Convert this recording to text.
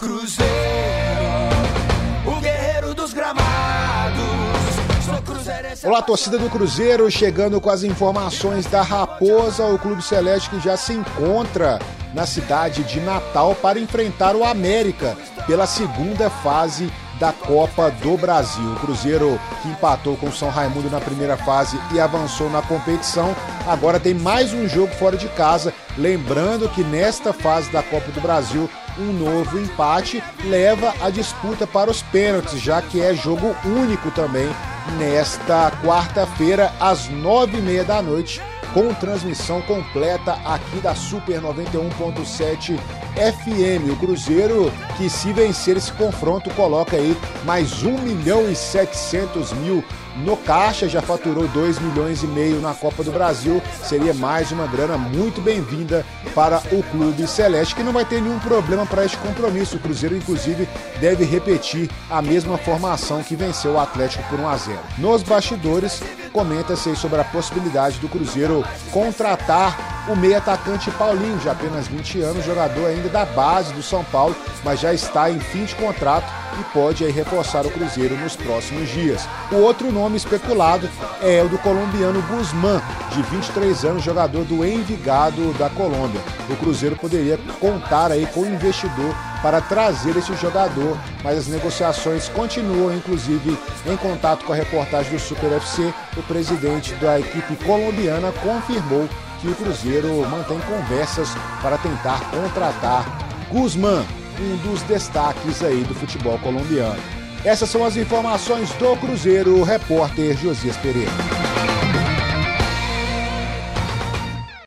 Cruzeiro, o guerreiro dos gramados. Sou cruzeirense. Olá, torcida do Cruzeiro, chegando com as informações da Raposa, o Clube Celeste que já se encontra na cidade de Natal para enfrentar o América pela segunda fase da Copa do Brasil. O Cruzeiro que empatou com o São Raimundo na primeira fase e avançou na competição, agora tem mais um jogo fora de casa. Lembrando que nesta fase da Copa do Brasil, um novo empate leva a disputa para os pênaltis, já que é jogo único também nesta quarta-feira, às nove e meia da noite, com transmissão completa aqui da Super 91.7 FM. O Cruzeiro, que se vencer esse confronto, coloca aí mais 1 milhão e 700 mil no caixa, já faturou 2 milhões e meio na Copa do Brasil. Seria mais uma grana muito bem-vinda para o Clube Celeste, que não vai ter nenhum problema para este compromisso. O Cruzeiro, inclusive, deve repetir a mesma formação que venceu o Atlético por 1 a 0. Nos bastidores, comenta-se sobre a possibilidade do Cruzeiro contratar o meio atacante Paulinho, de apenas 20 anos, jogador ainda da base do São Paulo, mas já está em fim de contrato e pode aí reforçar o Cruzeiro nos próximos dias. O outro nome especulado é o do colombiano Guzmán, de 23 anos, jogador do Envigado da Colômbia. O Cruzeiro poderia contar aí com o investidor para trazer esse jogador, mas as negociações continuam, inclusive em contato com a reportagem do Super FC, o presidente da equipe colombiana confirmou que o Cruzeiro mantém conversas para tentar contratar Guzmán, um dos destaques aí do futebol colombiano. Essas são as informações do Cruzeiro, repórter Josias Pereira.